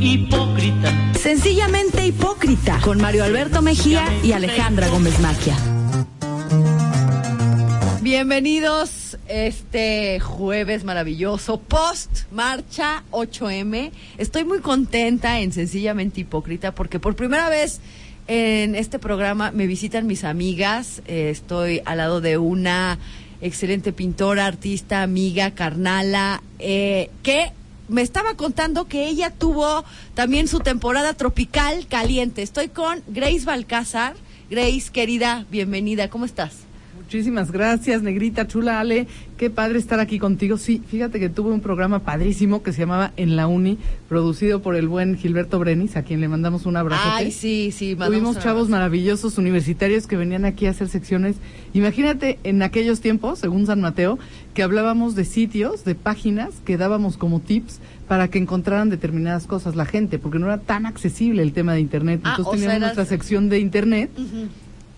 hipócrita. Sencillamente hipócrita con Mario Alberto Mejía y Alejandra Gómez Maquia. Bienvenidos este jueves maravilloso, post marcha 8M. Estoy muy contenta en Sencillamente Hipócrita porque por primera vez en este programa me visitan mis amigas. Eh, estoy al lado de una excelente pintora, artista, amiga, carnala, eh, que me estaba contando que ella tuvo también su temporada tropical caliente. Estoy con Grace Balcázar. Grace, querida, bienvenida. ¿Cómo estás? Muchísimas gracias, Negrita Chula Ale. Qué padre estar aquí contigo. Sí, fíjate que tuve un programa padrísimo que se llamaba En la Uni, producido por el buen Gilberto Brenis, a quien le mandamos un abrazo. Ay, sí, sí. Tuvimos chavos maravillosos universitarios que venían aquí a hacer secciones. Imagínate en aquellos tiempos, según San Mateo, que hablábamos de sitios, de páginas que dábamos como tips para que encontraran determinadas cosas la gente, porque no era tan accesible el tema de Internet. Ah, Entonces teníamos eras- nuestra sección de Internet Ujú.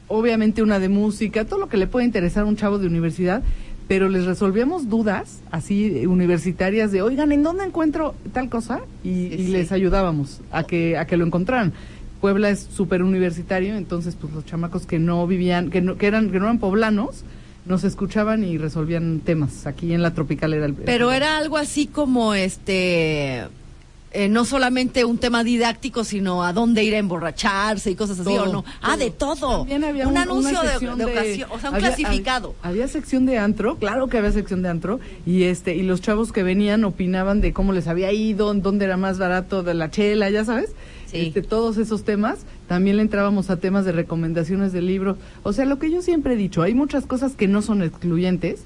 Obviamente una de música, todo lo que le puede interesar a un chavo de universidad, pero les resolvíamos dudas así eh, universitarias de, oigan, ¿en dónde encuentro tal cosa? Y, Sí, y sí. les ayudábamos a que, a que lo encontraran. Puebla es súper universitario, entonces pues los chamacos que no vivían, que no, que eran, que no eran poblanos, nos escuchaban y resolvían temas. Aquí en la tropical era el... Pero era algo así como este. Eh, no solamente un tema didáctico, sino a dónde ir a emborracharse y cosas así, Todo, ¿o no? Ah, de todo. También había un anuncio de, ocasión, o sea, un había- clasificado. Había, había sección de antro, claro que había sección de antro, y este y los chavos que venían opinaban de cómo les había ido, en dónde era más barato de la chela, ya sabes. Sí. Este, todos esos temas, también le entrábamos a temas de recomendaciones de libros. O sea, lo que yo siempre he dicho, hay muchas cosas que no son excluyentes.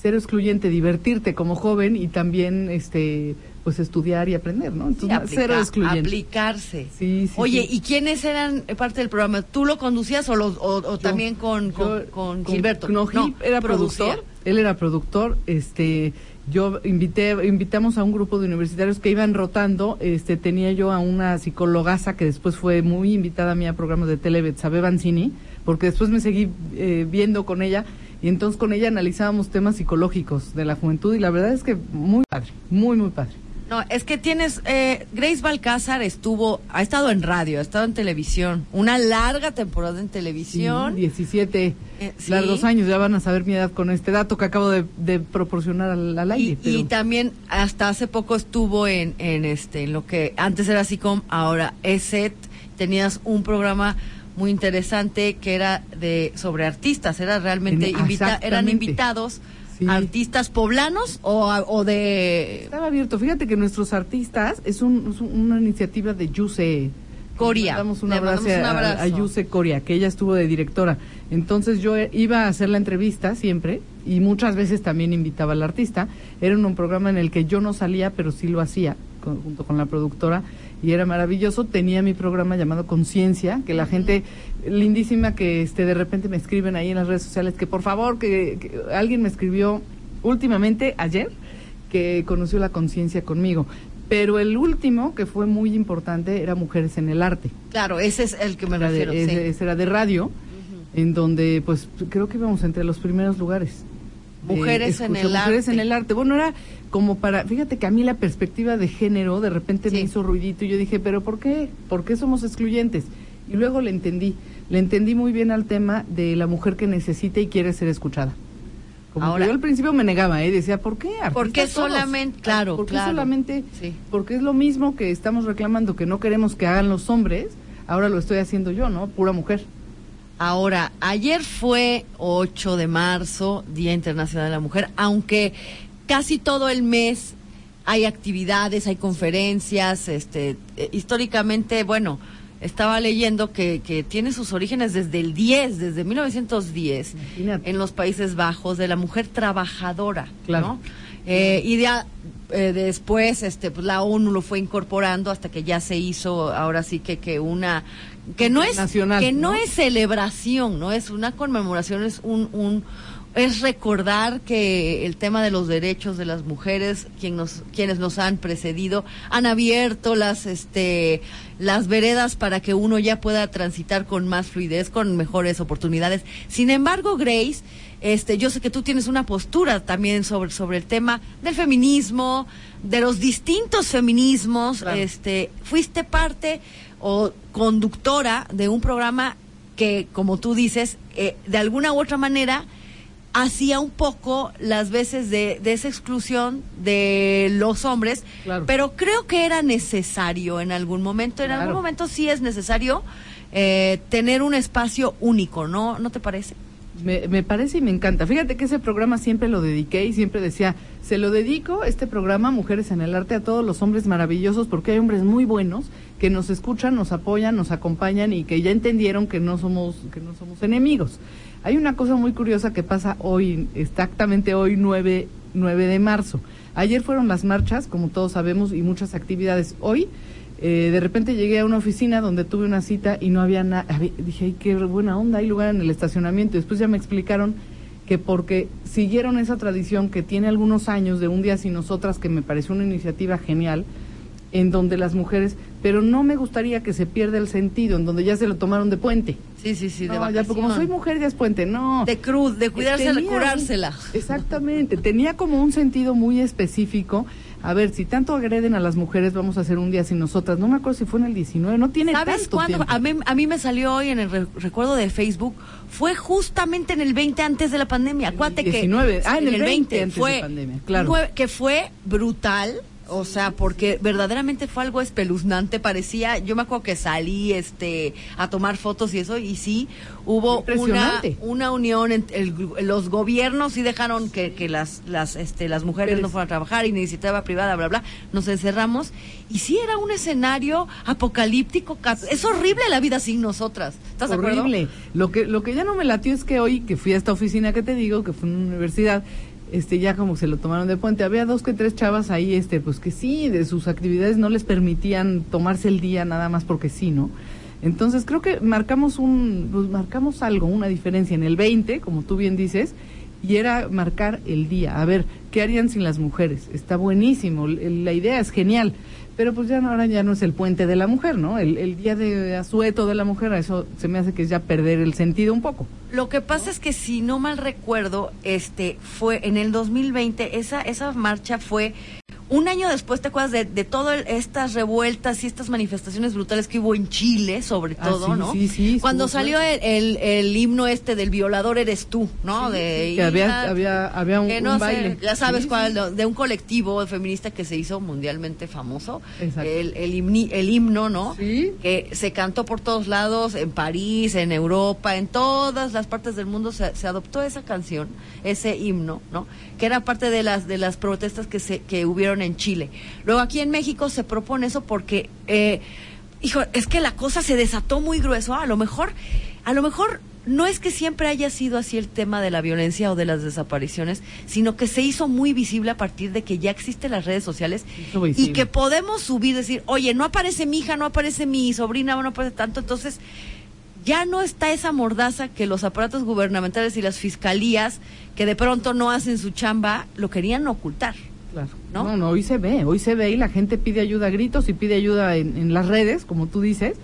Ser excluyente, divertirte como joven y también este pues estudiar y aprender, ¿no? Sí, Entonces, aplica- cero excluyente. aplicarse. Sí, sí, Oye. ¿y quiénes eran parte del programa? ¿Tú lo conducías o, lo- o, o Yo- también con, con, yo- con Gilberto? No, Gil era producía. productor. Él era productor. Este, yo invité, invitamos a un grupo de universitarios que iban rotando. Este, tenía yo a una psicólogaza que después fue muy invitada a mí a programas de tele, Betsabe Banzini, porque después me seguí eh, viendo con ella. Y entonces con ella analizábamos temas psicológicos de la juventud y la verdad es que muy padre, muy, muy padre. No, es que tienes, eh, Grace Balcázar estuvo, ha estado en radio, ha estado en televisión, una larga temporada en televisión. Sí, 17 Eh, sí. largos años, ya van a saber mi edad con este dato que acabo de, de proporcionar al, al aire. Y, pero- y también hasta hace poco estuvo en, en este en lo que antes era SICOM, ahora ESET. Tenías un programa muy interesante que era de sobre artistas, era realmente En- invita- eran invitados Sí. artistas poblanos o, o de Estaba abierto. Fíjate que nuestros artistas es, un- es un- una iniciativa de Yuse Coria. Le mandamos un Le abrazo, mandamos un a- abrazo. A, Yuse Coria, que ella estuvo de directora. Entonces yo eh, iba a hacer la entrevista siempre y muchas veces también invitaba al artista. Era un, un programa en el que yo no salía, pero sí lo hacía con- junto con la productora y era maravilloso. Tenía mi programa llamado Conciencia, que la gente lindísima que este de repente me escriben ahí en las redes sociales que por favor que, que alguien me escribió últimamente ayer que conoció la conciencia conmigo. Pero el último, que fue muy importante, era Mujeres en el Arte. Claro, ese es el que me Era refiero. sí. ese era de radio, en donde pues creo que íbamos entre los primeros lugares. Mujeres en el Mujeres arte. en el arte. Bueno, era como para, fíjate que a mí la perspectiva de género de repente me hizo ruidito y yo dije, pero ¿por qué? ¿Por qué somos excluyentes? Y luego le entendí, le entendí muy bien al tema de la mujer que necesita y quiere ser escuchada. Como Ahora- yo al principio me negaba, ¿eh? decía, ¿por qué? ¿Por qué solamente? Claro, ¿Por qué claro. solamente? Sí. Porque es lo mismo que estamos reclamando que no queremos que hagan los hombres, ahora lo estoy haciendo yo, ¿no? Pura mujer. Ahora, ayer fue 8 de marzo, Día Internacional de la Mujer, aunque casi todo el mes hay actividades, hay conferencias, este, eh, históricamente, bueno, estaba leyendo que, que tiene sus orígenes desde el 10, desde 1910, Imagínate. en los Países Bajos, de la mujer trabajadora, Claro. ¿no? Eh, y de, eh, después este pues la ONU lo fue incorporando hasta que ya se hizo ahora sí que que una que no es Nacional, que no, ¿no? es celebración no es una conmemoración es un un es recordar que el tema de los derechos de las mujeres, quien nos, quienes nos han precedido, han abierto las, este, las veredas para que uno ya pueda transitar con más fluidez, con mejores oportunidades. Sin embargo, Grace, este, yo sé que tú tienes una postura también sobre, sobre el tema del feminismo, de los distintos feminismos. Este, fuiste parte o conductora de un programa que, como tú dices, eh, de alguna u otra manera hacía un poco las veces de, de esa exclusión de los hombres, pero creo que era necesario en algún momento, en algún momento sí es necesario eh, tener un espacio único, ¿no? ¿No te parece? Me, me, parece y me encanta. Fíjate que ese programa siempre lo dediqué y siempre decía, se lo dedico, este programa, Mujeres en el Arte, a todos los hombres maravillosos, porque hay hombres muy buenos que nos escuchan, nos apoyan, nos acompañan y que ya entendieron que no somos, que no somos enemigos. Hay una cosa muy curiosa que pasa hoy, exactamente hoy 9, 9 de marzo. Ayer fueron las marchas, como todos sabemos, y muchas actividades. Hoy, eh, de repente llegué a una oficina donde tuve una cita y no había nada. Dije, ay, qué buena onda, hay lugar en el estacionamiento. Después ya me explicaron que porque siguieron esa tradición que tiene algunos años de un día sin nosotras, que me pareció una iniciativa genial, en donde las mujeres, pero no me gustaría que se pierda el sentido, en donde ya se lo tomaron de puente. Sí, sí, sí, de ya, como soy mujer ya es puente, no. De cruz, de cuidársela, curársela. Exactamente, tenía como un sentido muy específico. A ver, si tanto agreden a las mujeres, vamos a hacer un día sin nosotras. No me acuerdo si fue en el 19, no tiene ¿Sabes cuándo? A mí, a mí me salió hoy en el recuerdo de Facebook, fue justamente en el 20 antes de la pandemia. Acuérdate que. 19, ah, en, el 20, antes fue, de la pandemia, claro. que fue brutal o sea, porque verdaderamente fue algo espeluznante, parecía, yo me acuerdo que salí este a tomar fotos y eso y sí hubo una, una unión entre los gobiernos sí dejaron que, que las las este las mujeres no fueran a trabajar y necesitaba privada bla bla, nos encerramos y sí era un escenario apocalíptico, es horrible la vida sin nosotras. ¿Estás horrible. Lo que lo que ya no me latió es que hoy que fui a esta oficina que te digo, que fue en una universidad este ya como se lo tomaron de puente. Había dos que tres chavas ahí, este, pues que sí, de sus actividades no les permitían tomarse el día nada más porque sí, ¿no? Entonces creo que marcamos un, pues marcamos algo, una diferencia en el 20, como tú bien dices, y era marcar el día. A ver, ¿qué harían sin las mujeres? Está buenísimo, la idea es genial, pero pues ya no, ahora ya no es el puente de la mujer, ¿no? El, día de asueto de la mujer, eso se me hace que es ya perder el sentido un poco. Lo que pasa es que si no mal recuerdo, este fue en el 2020 esa esa marcha fue un año después, ¿te acuerdas de, de todas estas revueltas y estas manifestaciones brutales que hubo en Chile, sobre ah, todo, ¿no? Sí, sí. Cuando salió el, el, himno este del violador eres tú, ¿no? de que había, había, había un, baile. ya sabes cuál, de un colectivo feminista que se hizo mundialmente famoso. El, el, el himno, ¿no? Sí. Que se cantó por todos lados, en París, en Europa, en todas las partes del mundo se, se adoptó esa canción, ese himno, ¿no? Que era parte de las, de las protestas que, se, que hubieron en Chile. Luego aquí en México se propone eso porque, eh, hijo, es que la cosa se desató muy grueso. A lo mejor, a lo mejor no es que siempre haya sido así el tema de la violencia o de las desapariciones, sino que se hizo muy visible a partir de que ya existen las redes sociales y que podemos subir, decir, oye, no aparece mi hija, no aparece mi sobrina, no aparece tanto, entonces ya no está esa mordaza que los aparatos gubernamentales y las fiscalías que de pronto no hacen su chamba lo querían ocultar. Claro. ¿No? ¿no? hoy se ve, hoy se ve y la gente pide ayuda a gritos y pide ayuda en, las redes, como tú dices,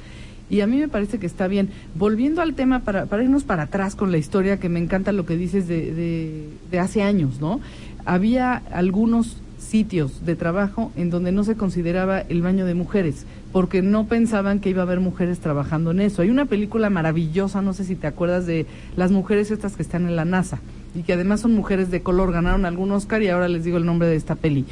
y a mí me parece que está bien. Volviendo al tema, para, para irnos para atrás con la historia, que me encanta lo que dices de, de, hace años, ¿no? Había algunos sitios de trabajo en donde no se consideraba el baño de mujeres, porque no pensaban que iba a haber mujeres trabajando en eso. Hay una película maravillosa, no sé si te acuerdas de las mujeres estas que están en la NASA y que además son mujeres de color, ganaron algún Oscar y ahora les digo el nombre de esta peli.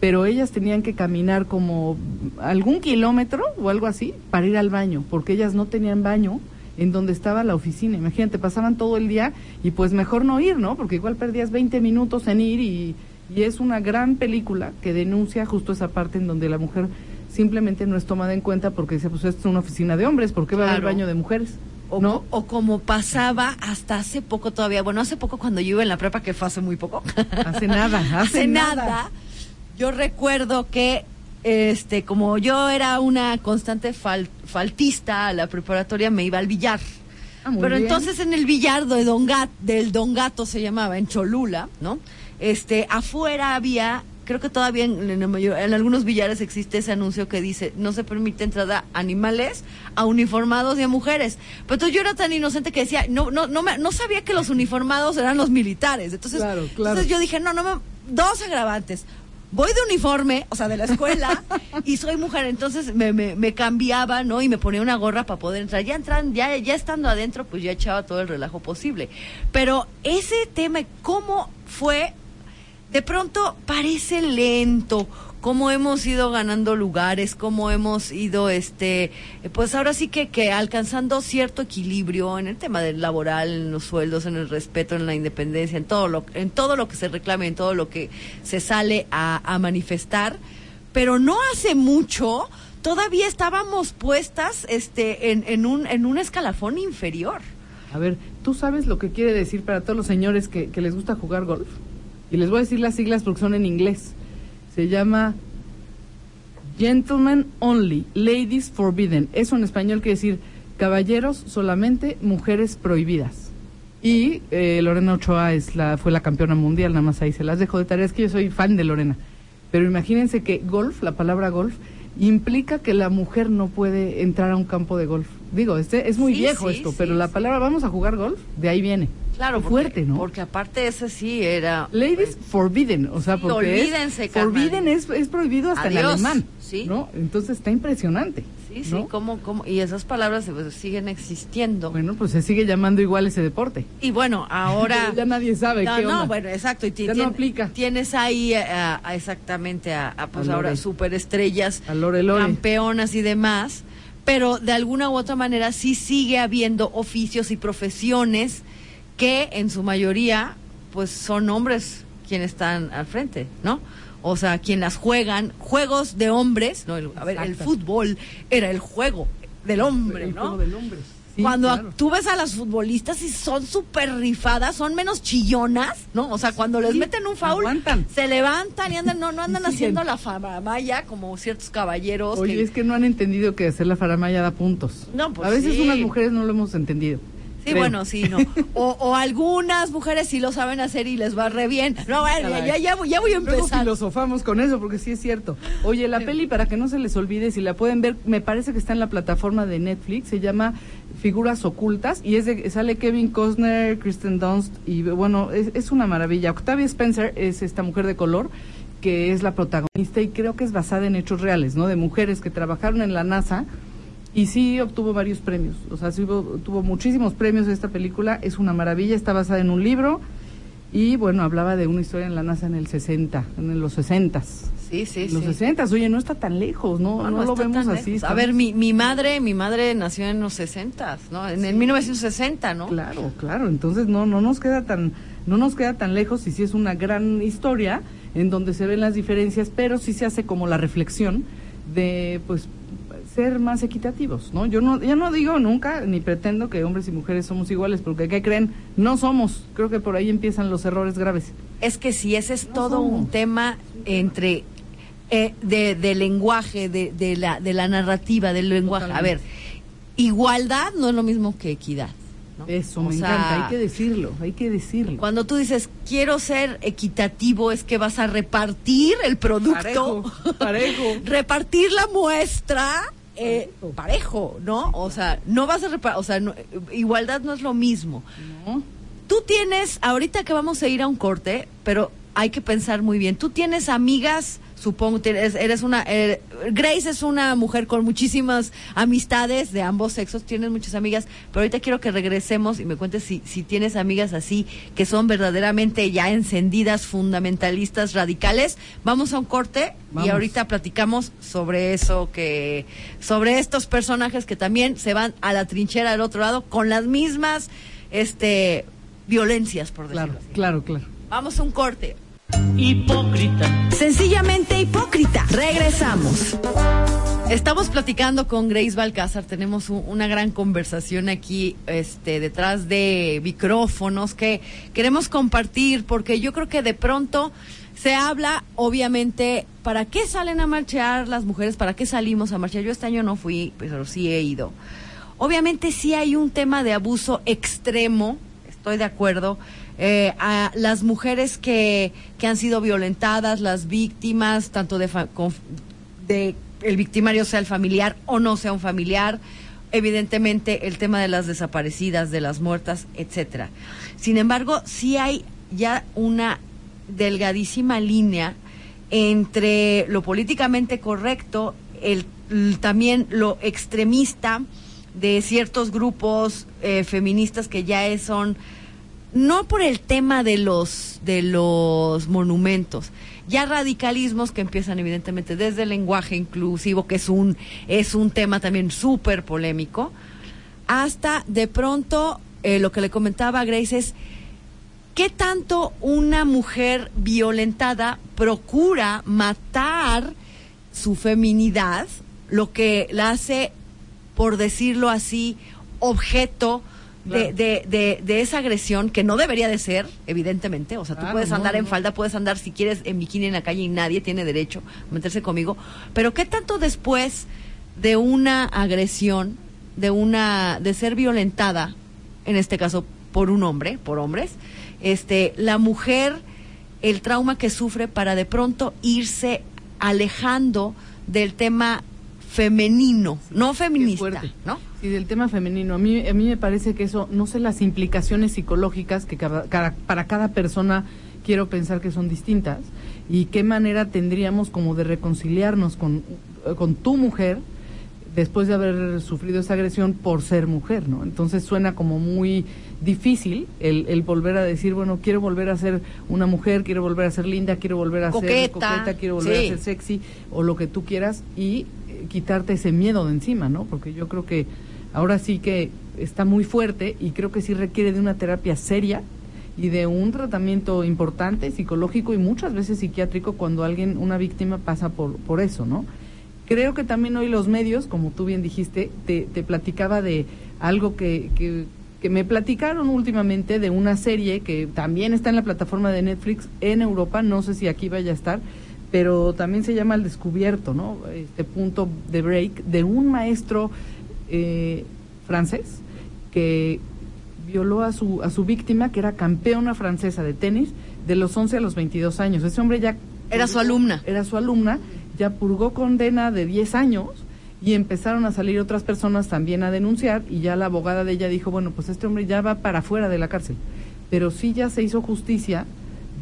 Pero ellas tenían que caminar como algún kilómetro o algo así para ir al baño, porque ellas no tenían baño en donde estaba la oficina. Imagínate, pasaban todo el día y pues mejor no ir, ¿no? Porque igual perdías 20 minutos en ir y, y es una gran película que denuncia justo esa parte en donde la mujer simplemente no es tomada en cuenta porque dice, pues esto es una oficina de hombres, ¿por qué va a haber baño de mujeres? O, ¿no? o como pasaba hasta hace poco todavía, bueno, hace poco cuando yo iba en la prepa, que fue hace muy poco. Hace nada, hace, nada. Yo recuerdo que, este, como yo era una constante faltista a la preparatoria, me iba al billar. Ah, Pero bien. entonces en el billardo de Don Gat- del Don Gato se llamaba, en Cholula, ¿no? Este, afuera había, creo que todavía en, en en algunos billares existe ese anuncio que dice, no se permite entrada a animales, a uniformados y a mujeres. Pero entonces yo era tan inocente que decía, no, no, no, me- no sabía que los uniformados eran los militares. Entonces, Claro, claro. entonces yo dije, no, no, me- dos agravantes. Voy de uniforme, o sea, de la escuela, y soy mujer, entonces me, me, me cambiaba, ¿no? Y me ponía una gorra para poder entrar. Ya entran, ya, ya estando adentro, pues ya echaba todo el relajo posible. Pero ese tema, ¿cómo fue? De pronto parece lento, cómo hemos ido ganando lugares, cómo hemos ido, este, eh, pues ahora sí que, que alcanzando cierto equilibrio en el tema del laboral, en los sueldos, en el respeto, en la independencia, en todo lo, en todo lo que se reclame, en todo lo que se sale a, manifestar. Pero no hace mucho, todavía estábamos puestas, este, en, en un, en un escalafón inferior. A ver, ¿tú sabes lo que quiere decir para todos los señores que les gusta jugar golf? Y les voy a decir las siglas porque son en inglés. Se llama Gentlemen Only, Ladies Forbidden. Eso en español quiere decir caballeros solamente, mujeres prohibidas. Y eh, Lorena Ochoa es la, fue la campeona mundial, nada más ahí se las dejo de tarea. Es que yo soy fan de Lorena. Pero imagínense que golf, la palabra golf, implica que la mujer no puede entrar a un campo de golf. Digo, este es muy Sí, viejo sí, esto, sí, pero la palabra vamos a jugar golf, de ahí viene. Claro, porque, fuerte, ¿no? Porque aparte ese sí era... Ladies forbidden, o sea, Sí, porque es- olvídense, carnal. forbidden es, es prohibido hasta en Adiós, alemán, sí. ¿no? Entonces está impresionante. Sí, sí, ¿no? ¿cómo, cómo? Y esas palabras pues, siguen existiendo. Bueno, pues se sigue llamando igual ese deporte. y bueno, ahora... ya nadie sabe no, qué no, onda. bueno, exacto. Y Ya no aplica. Tienes ahí a- a exactamente a, a, pues A ahora superestrellas, A Lore Lore. campeonas y demás, pero de alguna u otra manera sí sigue habiendo oficios y profesiones que en su mayoría pues son hombres quienes están al frente, ¿no? O sea, quienes las juegan, juegos de hombres, no, el- a ver, el fútbol era el juego del hombre, El ¿no? juego del hombre. Sí, cuando claro. tú ves a las futbolistas y son súper rifadas, son menos chillonas, ¿no? O sea, cuando les Sí, meten un foul, aguantan. se levantan y andan, no, no andan haciendo la faramaya como ciertos caballeros. Oye, que- es que no han entendido que hacer la faramaya da puntos. No, pues a veces unas mujeres no lo hemos entendido. Sí, creo. bueno, sí, no. O, o algunas mujeres sí lo saben hacer y les va re bien. No, bueno, ya, ya, ya voy, ya voy a Luego empezar. filosofamos con eso porque sí es cierto. Oye, la peli para que no se les olvide, si la pueden ver, me parece que está en la plataforma de Netflix, se llama Figuras ocultas y es de, sale Kevin Costner, Kristen Dunst y bueno, es, es una maravilla. Octavia Spencer es esta mujer de color que es la protagonista y creo que es basada en hechos reales, ¿no? De mujeres que trabajaron en la NASA y sí obtuvo varios premios. O sea, sí hubo- tuvo muchísimos premios esta película. Es una maravilla, está basada en un libro. Y bueno, hablaba de una historia en la NASA en el 60, en los 60. Sí, sí, los sí. 60, oye, no está tan lejos, no, no, No, no lo vemos así. A ver, mi, mi madre, mi madre nació en los 60, ¿no? En el 1960, ¿no? Claro, claro, entonces no, no nos queda tan, no nos queda tan lejos y sí es una gran historia en donde se ven las diferencias, pero sí se hace como la reflexión de pues ser más equitativos, ¿no? Yo no, ya no digo nunca ni pretendo que hombres y mujeres somos iguales, porque ¿qué creen? No somos. Creo que por ahí empiezan los errores graves. Es que sí, ese es No todo un tema entre eh, de, de lenguaje, de, de la, de la narrativa, del lenguaje. A ver, igualdad no es lo mismo que equidad. ¿no? Eso, O me sea, encanta, hay que decirlo, hay que decirlo. Cuando tú dices quiero ser equitativo, es que vas a repartir el producto, Parejo, parejo. repartir la muestra. Eh, Parejo. ¿no? O sea, no vas a repartir, o sea, no- igualdad no es lo mismo. ¿No? Tú tienes, ahorita que vamos a ir a un corte, pero hay que pensar muy bien. Tú tienes amigas, supongo, tienes- eres una, eh, Grace es una mujer con muchísimas amistades de ambos sexos, tienes muchas amigas, pero ahorita quiero que regresemos y me cuentes si, si tienes amigas así que son verdaderamente ya encendidas, fundamentalistas, radicales. Vamos a un corte y ahorita platicamos sobre eso que, sobre estos personajes que también se van a la trinchera del otro lado con las mismas, este, violencias, por decirlo Claro, así. claro, claro. Vamos a un corte. Hipócrita. Sencillamente hipócrita. Regresamos. Estamos platicando con Grace Balcázar, tenemos un- una gran conversación aquí este, detrás de micrófonos que queremos compartir porque yo creo que de pronto se habla, obviamente, ¿para qué salen a marchar las mujeres? ¿Para qué salimos a marchar? Yo este año no fui, pero sí he ido. Obviamente sí hay un tema de abuso extremo, estoy de acuerdo. Eh, a las mujeres que, que han sido violentadas, las víctimas, tanto de, de el victimario sea el familiar o no sea un familiar, evidentemente el tema de las desaparecidas, de las muertas, etcétera. Sin embargo, sí hay ya una delgadísima línea entre lo políticamente correcto, el, también lo extremista de ciertos grupos eh, feministas que ya son no por el tema de los de los monumentos, ya radicalismos que empiezan evidentemente desde el lenguaje inclusivo, que es un es un tema también súper polémico, hasta de pronto eh, lo que le comentaba Grace es ¿Qué tanto una mujer violentada procura matar su feminidad, lo que la hace, por decirlo así, objeto de, de, de, de esa agresión que no debería de ser, evidentemente? O sea, tú Claro, puedes no, andar en falda, puedes andar si quieres en bikini en la calle y nadie tiene derecho a meterse conmigo. Pero ¿qué tanto después de una agresión, de una, de ser violentada, en este caso por un hombre, por hombres, este, la mujer, el trauma que sufre para de pronto irse alejando del tema femenino, no feminista. ¿no? Y del tema femenino, a mí, a mí me parece que eso, no sé las implicaciones psicológicas que cada- cada- para cada persona quiero pensar que son distintas y qué manera tendríamos como de reconciliarnos con, con tu mujer después de haber sufrido esa agresión por ser mujer, ¿no? Entonces suena como muy difícil el, el volver a decir, bueno, quiero volver a ser una mujer, quiero volver a ser linda, quiero volver a ser Coqueta, coqueta, quiero volver sí. a ser sexy o lo que tú quieras y eh, quitarte ese miedo de encima, ¿no? Porque yo creo que ahora sí que está muy fuerte y creo que sí requiere de una terapia seria y de un tratamiento importante psicológico y muchas veces psiquiátrico cuando alguien, una víctima pasa por, por eso, ¿no? Creo que también hoy los medios, como tú bien dijiste, te, te platicaba de algo que, que, que me platicaron últimamente de una serie que también está en la plataforma de Netflix en Europa, no sé si aquí vaya a estar, pero también se llama El Descubierto, ¿no? Este punto de break de un maestro eh, francés que violó a su, a su víctima, que era campeona francesa de tenis, de los 11 a los 22 años. Ese hombre ya... Era su alumna. Era su alumna, ya purgó condena de 10 años y empezaron a salir otras personas también a denunciar y ya la abogada de ella dijo, bueno, pues este hombre ya va para afuera de la cárcel. Pero sí ya se hizo justicia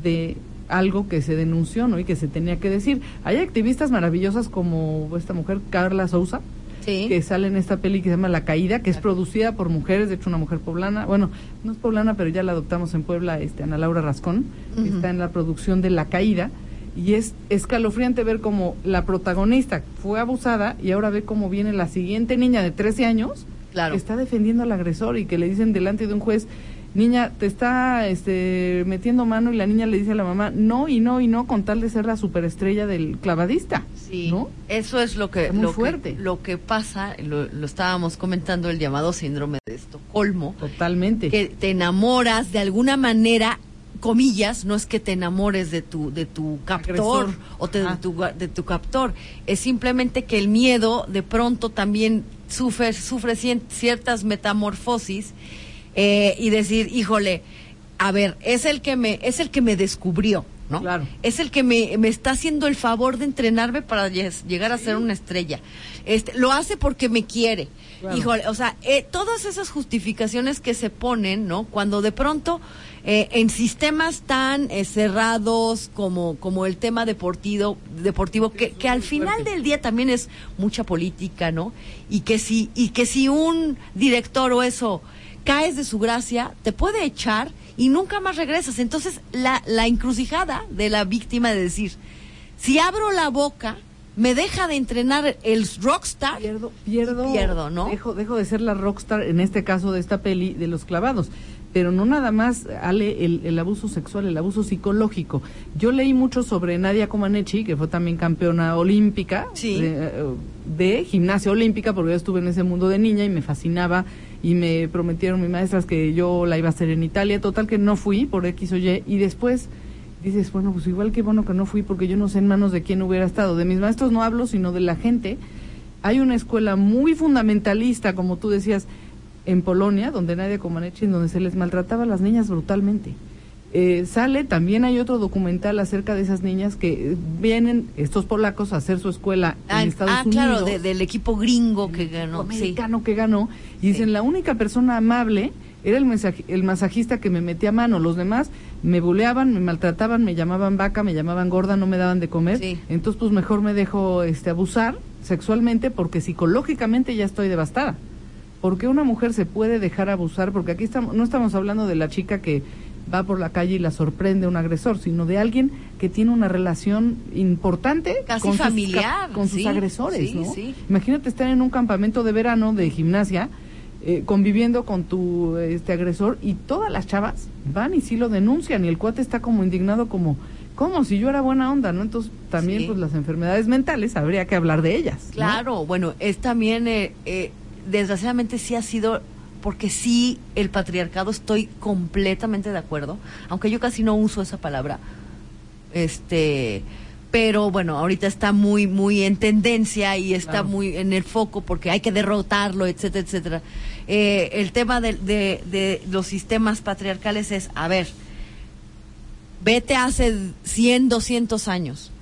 de algo que se denunció, ¿no? Y que se tenía que decir. Hay activistas maravillosas como esta mujer, Carla Sousa, Sí. que sale en esta peli que se llama La Caída, que es producida por mujeres, de hecho una mujer poblana, bueno, no es poblana, pero ya la adoptamos en Puebla, este, Ana Laura Rascón, que está en la producción de La Caída, y es escalofriante ver cómo la protagonista fue abusada y ahora ve cómo viene la siguiente niña de 13 años Claro. que está defendiendo al agresor y que le dicen delante de un juez, niña, te está este, metiendo mano y la niña le dice a la mamá, no y no y no, con tal de ser la superestrella del clavadista. Sí, ¿no? eso es lo que, lo, fuerte. que lo que pasa, lo, lo estábamos comentando, el llamado síndrome de Estocolmo, Totalmente. que te enamoras de alguna manera, comillas, no es que te enamores de tu, de tu captor Agresor. o te- de, tu, de tu captor, es simplemente que el miedo de pronto también sufre, sufre cien- ciertas metamorfosis eh, y decir, híjole, a ver, es el que me, es el que me descubrió, ¿no? Claro. Es el que me, me está haciendo el favor de entrenarme para llegar a ser una estrella. Este, lo hace porque me quiere. Claro. Híjole, o sea, eh, todas esas justificaciones que se ponen, ¿no? Cuando de pronto eh, en sistemas tan eh, cerrados como, como el tema deportivo, deportivo que, que al final del día también es mucha política, ¿no? Y que si, y que si un director o eso caes de su gracia, te puede echar y nunca más regresas. Entonces, la, la encrucijada de la víctima de decir, si abro la boca, me deja de entrenar el rockstar. pierdo, pierdo, Pierdo, ¿no? Dejo, dejo de ser la rockstar, en este caso de esta peli, de los clavados. Pero no nada más, Ale, el, el abuso sexual, el abuso psicológico. Yo leí mucho sobre Nadia Comaneci, que fue también campeona olímpica Sí. de, eh, de gimnasia olímpica, porque yo estuve en ese mundo de niña y me fascinaba y me prometieron mis maestras que yo la iba a hacer en Italia. Total que no fui por X o Y. Y después dices, bueno, pues igual que bueno que no fui porque yo no sé en manos de quién hubiera estado. De mis maestros no hablo, sino de la gente Hay una escuela muy fundamentalista, como tú decías, en Polonia, donde Nadia Comaneci, en donde se les maltrataba a las niñas brutalmente. Eh, sale, también hay otro documental acerca de esas niñas que vienen, estos polacos, a hacer su escuela Ah, en Estados ah, Unidos. claro, de- del equipo gringo que ganó. Sí. americano que ganó. Y dicen, Sí. la única persona amable era el, mensaje- el masajista que me metía a mano. Los demás me buleaban, me maltrataban, me llamaban vaca, me llamaban gorda, no me daban de comer. Sí. Entonces, pues mejor me dejo este, abusar sexualmente porque psicológicamente ya estoy devastada. ¿Por qué una mujer se puede dejar abusar? Porque aquí estamos, no estamos hablando de la chica que va por la calle y la sorprende un agresor, sino de alguien que tiene una relación importante Casi con sus familiar, con sus agresores, sí, ¿no? sí. Imagínate estar en un campamento de verano de gimnasia, eh, conviviendo con tu este agresor y todas las chavas van y sí lo denuncian y el cuate está como indignado como, ¿cómo? Si yo era buena onda, ¿no? Entonces también pues las enfermedades mentales habría que hablar de ellas. ¿no? Claro, bueno, es también, eh, eh, desgraciadamente sí ha sido, porque sí, el patriarcado, estoy completamente de acuerdo, aunque yo casi no uso esa palabra, este, pero bueno, ahorita está muy, muy en tendencia y está Claro. muy en el foco porque hay que derrotarlo, etcétera, etcétera. Eh, el tema de, de, de los sistemas patriarcales es, a ver, vete hace 100, 200 años.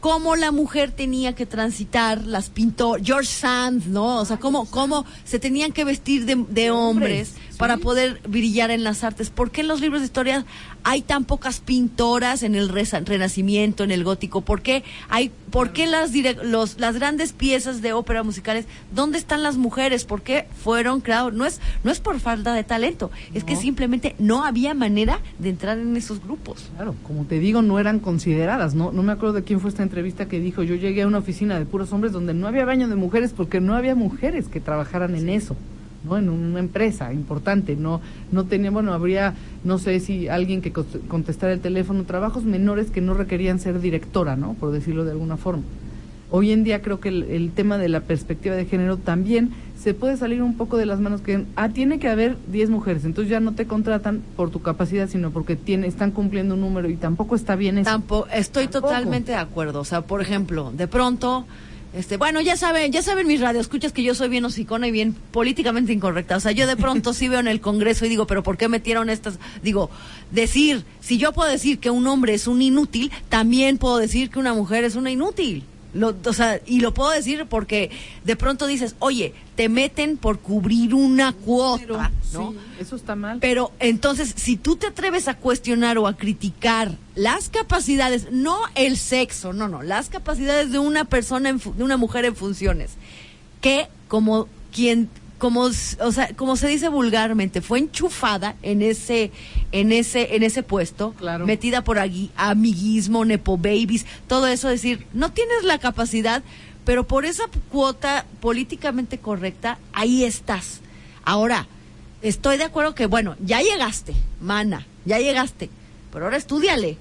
Cómo la mujer tenía que transitar las pintor George Sand, ¿no? O sea, cómo, cómo se tenían que vestir de, de hombres hombres, para poder brillar en las artes. ¿Por qué en los libros de historia hay tan pocas pintoras en el Renacimiento, en el Gótico? ¿Por qué hay, por qué las, los, las grandes piezas de ópera musicales, dónde están las mujeres? ¿Por qué fueron creados? No es, no es por falta de talento, es que simplemente no había manera de entrar en esos grupos. Claro, como te digo, no eran consideradas, ¿no? No me acuerdo de quién fue esta entrevista que dijo, yo llegué a una oficina de puros hombres donde no había baño de mujeres porque no había mujeres que trabajaran en eso, ¿no? En una empresa importante, no no tenía, bueno, habría, no sé si alguien que cont- contestara el teléfono, trabajos menores que no requerían ser directora, ¿no? Por decirlo de alguna forma. Hoy en día creo que el, el tema de la perspectiva de género también se puede salir un poco de las manos que ah tiene que haber 10 mujeres, entonces ya no te contratan por tu capacidad, sino porque tiene, están cumpliendo un número y tampoco está bien eso. Estoy Tampoco. totalmente de acuerdo. O sea, por ejemplo, de pronto, este, bueno, ya saben, ya saben mis radioescuchas que yo soy bien hocicona y bien políticamente incorrecta. O sea, yo de pronto sí veo en el Congreso y digo, pero ¿por qué metieron estas? Digo, decir, si yo puedo decir que un hombre es un inútil, también puedo decir que una mujer es una inútil. Lo, o sea, y lo puedo decir porque de pronto dices, oye, te meten por cubrir una cuota, ¿no? Sí, eso está mal. Pero entonces, si tú te atreves a cuestionar o a criticar las capacidades, no el sexo, no, no, las capacidades de una persona, en de una mujer en funciones, que como quien, como, o sea, como se dice vulgarmente, fue enchufada en ese, en ese, en ese puesto, Claro. metida por agui- amiguismo, nepo babies, todo eso, decir, no tienes la capacidad, pero por esa cuota políticamente correcta, ahí estás. Ahora, estoy de acuerdo que, bueno, ya llegaste, mana, ya llegaste, pero ahora estudiale,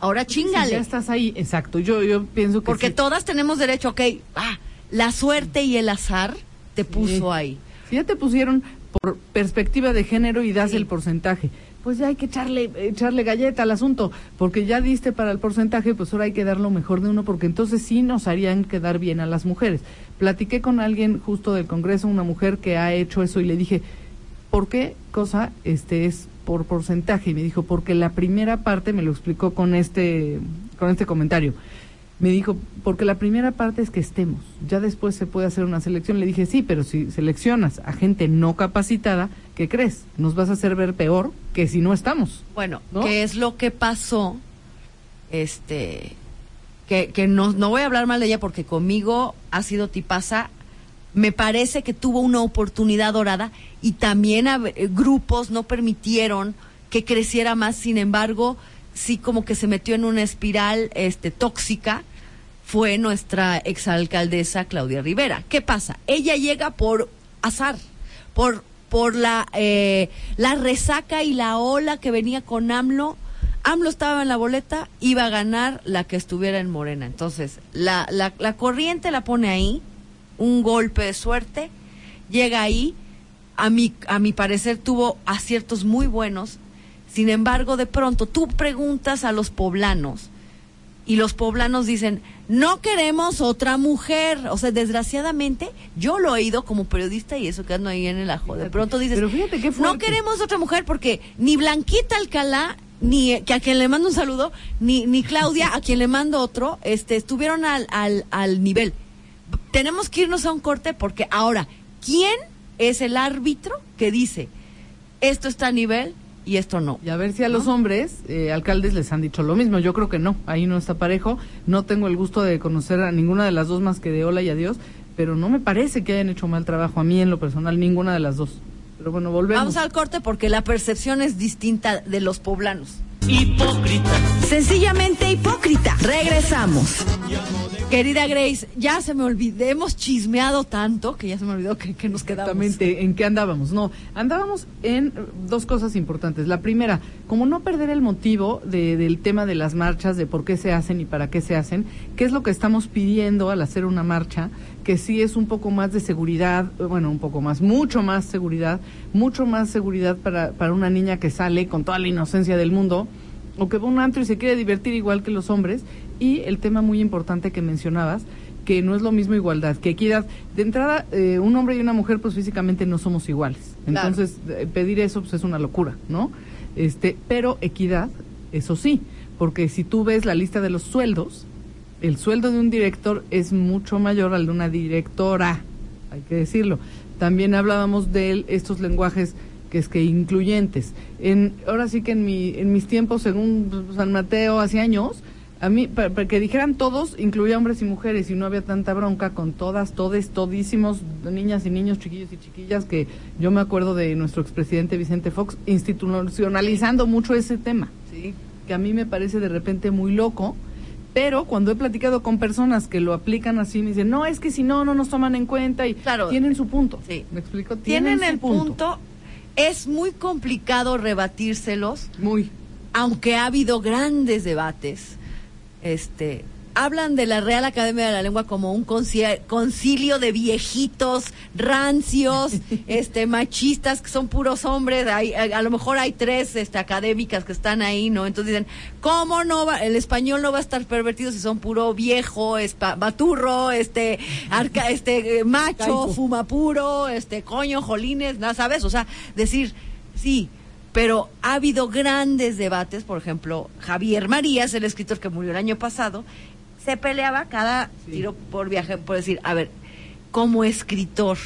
ahora chingale. ya estás ahí, exacto. Yo yo pienso que Porque sí. todas tenemos derecho, ok, ah, la suerte y el azar te puso ahí. Si ya te pusieron por perspectiva de género y das Sí. el porcentaje, pues ya hay que echarle echarle galleta al asunto, porque ya diste para el porcentaje, pues ahora hay que dar lo mejor de uno, porque entonces sí nos harían quedar bien a las mujeres. Platiqué con alguien justo del Congreso, una mujer que ha hecho eso y le dije, ¿por qué cosa este es por porcentaje? Y me dijo, porque la primera parte me lo explicó con este con este comentario. Me dijo, porque la primera parte es que estemos, ya después se puede hacer una selección. Le dije, sí, pero si seleccionas a gente no capacitada, ¿qué crees? Nos vas a hacer ver peor que si no estamos. Bueno, ¿No? ¿qué es lo que pasó? Este, que, que no, no voy a hablar mal de ella porque conmigo ha sido tipaza. Me parece que tuvo una oportunidad dorada y también eh, grupos no permitieron que creciera más. Sin embargo, sí como que se metió en una espiral este, tóxica. Fue nuestra exalcaldesa Claudia Rivera. ¿Qué pasa? Ella llega por azar, por, por la, eh, la resaca y la ola que venía con AMLO. AMLO estaba en la boleta, iba a ganar la que estuviera en Morena. Entonces, la, la, la corriente la pone ahí, un golpe de suerte, llega ahí, a mi, a mi parecer tuvo aciertos muy buenos, sin embargo, de pronto tú preguntas a los poblanos, y los poblanos dicen, no queremos otra mujer. O sea, desgraciadamente, yo lo he oído como periodista y eso que ando ahí en el ajo. De pronto dices, Pero fíjate qué no queremos otra mujer porque ni Blanquita Alcalá, ni que a quien le mando un saludo, ni, ni Claudia, a quien le mando otro, este, estuvieron al, al, al nivel. Tenemos que irnos a un corte porque ahora, ¿quién es el árbitro que dice esto está a nivel y esto no? Y a ver si a los hombres, eh, alcaldes, les han dicho lo mismo. Yo creo que no, ahí no está parejo. No tengo el gusto de conocer a ninguna de las dos más que de hola y adiós, pero no me parece que hayan hecho mal trabajo a mí en lo personal, ninguna de las dos. Pero bueno, volvemos. Vamos al corte porque la percepción es distinta de los poblanos. Hipócrita. Sencillamente hipócrita. Regresamos. Querida Grace, ya se me olvidó, hemos chismeado tanto que ya se me olvidó que, nos quedamos. Exactamente, ¿en qué andábamos? No, andábamos en dos cosas importantes. La primera, como no perder el motivo de- del tema de las marchas, de por qué se hacen y para qué se hacen, qué es lo que estamos pidiendo al hacer una marcha, que sí es un poco más de seguridad, bueno, un poco más, mucho más seguridad, mucho más seguridad para, para una niña que sale con toda la inocencia del mundo, o que va a un antro y se quiere divertir igual que los hombres, y el tema muy importante que mencionabas, que no es lo mismo igualdad que equidad. De entrada, eh, un hombre y una mujer, pues físicamente no somos iguales. Entonces, eh, pedir eso pues, es una locura, ¿no? Este, pero equidad, eso sí, porque si tú ves la lista de los sueldos, el sueldo de un director es mucho mayor al de una directora, hay que decirlo. También hablábamos de estos lenguajes que es que incluyentes. En, ahora sí que en, mi, en mis tiempos, según San Mateo, hace años, a mí, para, para que dijeran todos, incluía hombres y mujeres, y no había tanta bronca con todas, todes, todísimos, niñas y niños, chiquillos y chiquillas, que yo me acuerdo de nuestro expresidente Vicente Fox institucionalizando mucho ese tema Sí. que a mí me parece de repente muy loco, pero cuando he platicado con personas que lo aplican así, me dicen, no, es que si no, no nos toman en cuenta y Claro. tienen su punto. Sí. ¿Me explico? Tienen su el punto. Es muy complicado rebatírselos, Muy. aunque ha habido grandes debates. Este, hablan de la Real Academia de la Lengua como un conci- concilio de viejitos, rancios, este, machistas, que son puros hombres. Hay, a, a lo mejor hay tres este, académicas que están ahí, ¿no? Entonces dicen, ¿cómo no va, el español no va a estar pervertido si son puro viejo, espa- baturro, este, arca, este, eh, macho, Caipo. fuma puro, este, coño, jolines, nada, ¿sabes? O sea, decir, sí, pero ha habido grandes debates, por ejemplo, Javier Marías, el escritor que murió el año pasado, se peleaba cada Sí. tiro por viaje por decir, a ver, como escritor,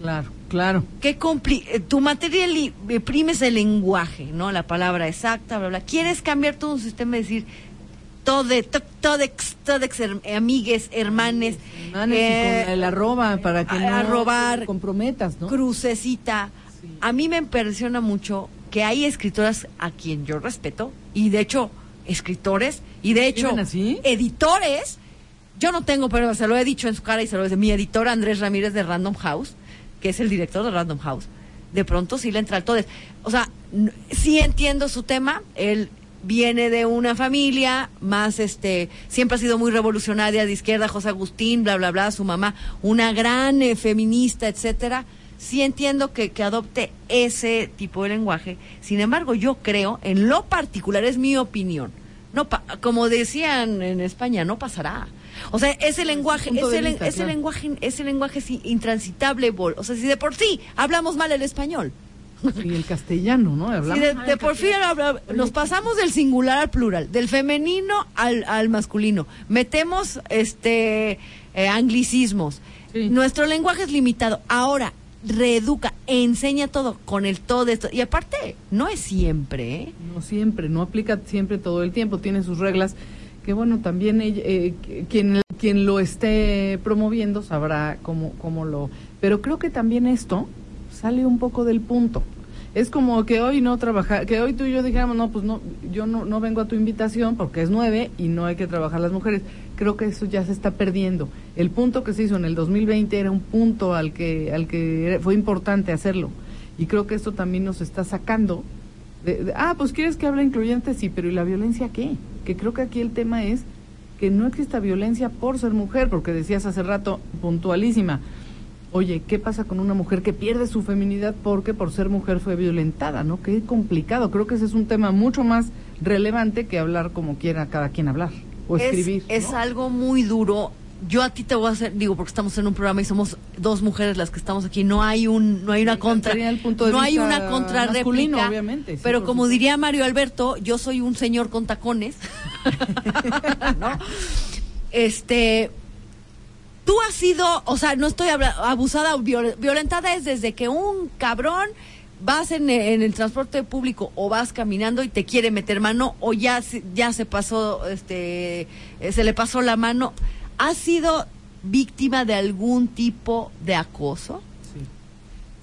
Claro, claro. ¿qué compli eh, tu materia li- primes el lenguaje, ¿no? La palabra exacta, bla, bla. ¿Quieres cambiar todo un sistema y decir tode, to- todex, todex, her- amigues, hermanes, Manes, y eh, con el arroba para que a- no arrobar, te comprometas, ¿no? crucecita. Sí. A mí me impresiona mucho que hay escritoras a quien yo respeto y de hecho escritores y de hecho editores. Yo no tengo, pero se lo he dicho en su cara y se lo he dicho. Mi editor Andrés Ramírez de Random House, que es el director de Random House, de pronto sí le entra al todes. O sea, sí entiendo su tema. Él viene de una familia más, este, siempre ha sido muy revolucionaria de izquierda, José Agustín, bla, bla, bla, su mamá, una gran eh, feminista, etcétera. Sí entiendo que, que adopte ese tipo de lenguaje. Sin embargo, yo creo, en lo particular, es mi opinión. No pa- como decían en España, no pasará. O sea, ese lenguaje, ese, len- vista, ese claro. lenguaje, ese lenguaje es intransitable, Bol. O sea, si de por sí hablamos mal el español, Y el castellano, ¿no? si Hablamos de, mal de por habla- nos pasamos del singular al plural, del femenino al, al masculino, metemos este eh, anglicismos. Sí. Nuestro lenguaje es limitado. Ahora reeduca, enseña todo con el todo esto. Y aparte, no es siempre, ¿eh? No siempre, no aplica siempre todo el tiempo, tiene sus reglas, que bueno, también eh, quien, quien lo esté promoviendo sabrá cómo, cómo lo... Pero creo que también esto sale un poco del punto. Es como que hoy no trabajar, que hoy tú y yo dijéramos, no, pues no, yo no, no vengo a tu invitación porque es nueve y no hay que trabajar las mujeres. Creo que eso ya se está perdiendo. El punto que se hizo en el 2020 era un punto al que, al que fue importante hacerlo. Y creo que esto también nos está sacando de- de, ah, pues quieres que hable incluyente, sí, pero ¿y la violencia qué? Que creo que aquí el tema es que no exista violencia por ser mujer, porque decías hace rato, puntualísima, oye, ¿qué pasa con una mujer que pierde su feminidad porque por ser mujer fue violentada, ¿no? Qué complicado, creo que ese es un tema mucho más relevante que hablar como quiera cada quien hablar. o es, escribir. es ¿no? algo muy duro. Yo a ti te voy a hacer, digo, porque estamos en un programa y somos dos mujeres las que estamos aquí. No hay un, no hay una contra, encantaría el punto de no hay una contrarréplica. obviamente, sí, pero como diría Mario Alberto, yo soy un señor con tacones. ¿No? Este, tú has sido, o sea, no estoy abusada o viol- violentada es desde que un cabrón vas en, en el transporte público o vas caminando y te quiere meter mano o ya ya se pasó este eh, se le pasó la mano. ¿Has sido víctima de algún tipo de acoso? Sí.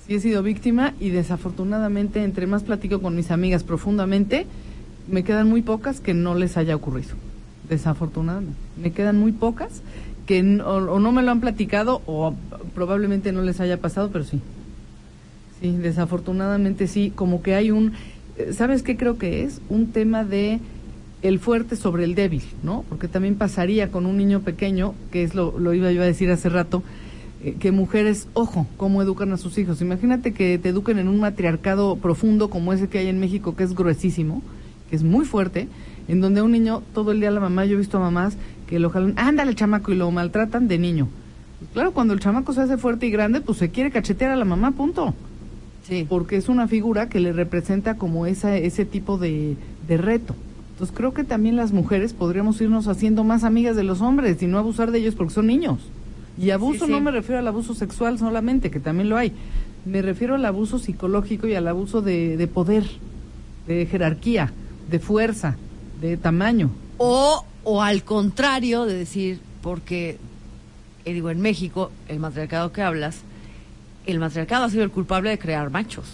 Sí he sido víctima y desafortunadamente entre más platico con mis amigas profundamente, me quedan muy pocas que no les haya ocurrido. Desafortunadamente. Me quedan muy pocas que o no me lo han platicado o probablemente no les haya pasado, pero sí. Sí, desafortunadamente sí, como que hay un, eh, ¿sabes qué creo que es? Un tema de el fuerte sobre el débil, ¿no? Porque también pasaría con un niño pequeño, que es lo, lo iba yo a decir hace rato, eh, que mujeres, ojo, cómo educan a sus hijos. Imagínate que te eduquen en un matriarcado profundo como ese que hay en México, que es gruesísimo, que es muy fuerte, en donde un niño, todo el día la mamá, yo he visto a mamás que lo jalan, ándale chamaco, y lo maltratan de niño. Claro, cuando el chamaco se hace fuerte y grande, pues se quiere cachetear a la mamá, punto Sí. porque es una figura que le representa como esa, ese tipo de, de reto. Entonces creo que también las mujeres podríamos irnos haciendo más amigas de los hombres y no abusar de ellos porque son niños. Y abuso sí. no me refiero al abuso sexual solamente, que también lo hay. Me refiero al abuso psicológico y al abuso de, de poder, de jerarquía, de fuerza, de tamaño. O, o al contrario de decir, porque, eh, digo, en México, el matriarcado que hablas, el matriarcado ha sido el culpable de crear machos.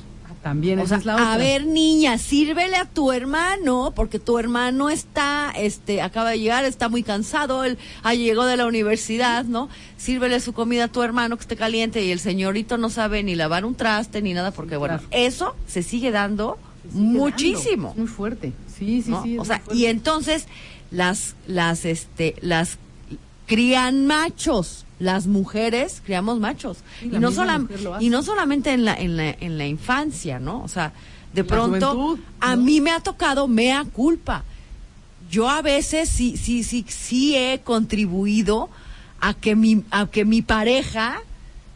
También O sea, es la otra. a ver, niña, sírvele a tu hermano, porque tu hermano está, este, acaba de llegar, está muy cansado, él ah, llegó de la universidad, ¿no? Sírvele su comida a tu hermano que esté caliente y el señorito no sabe ni lavar un traste ni nada, porque bueno, eso se sigue dando Se sigue muchísimo. dando. Es muy fuerte. Sí, sí, ¿no? sí. o sea, y entonces las las este las crían machos, las mujeres criamos machos. Y no hace. y no solamente en la en la en la infancia, ¿no? O sea, de La pronto juventud, a ¿no? mí me ha tocado mea culpa. Yo a veces sí sí sí sí he contribuido a que mi a que mi pareja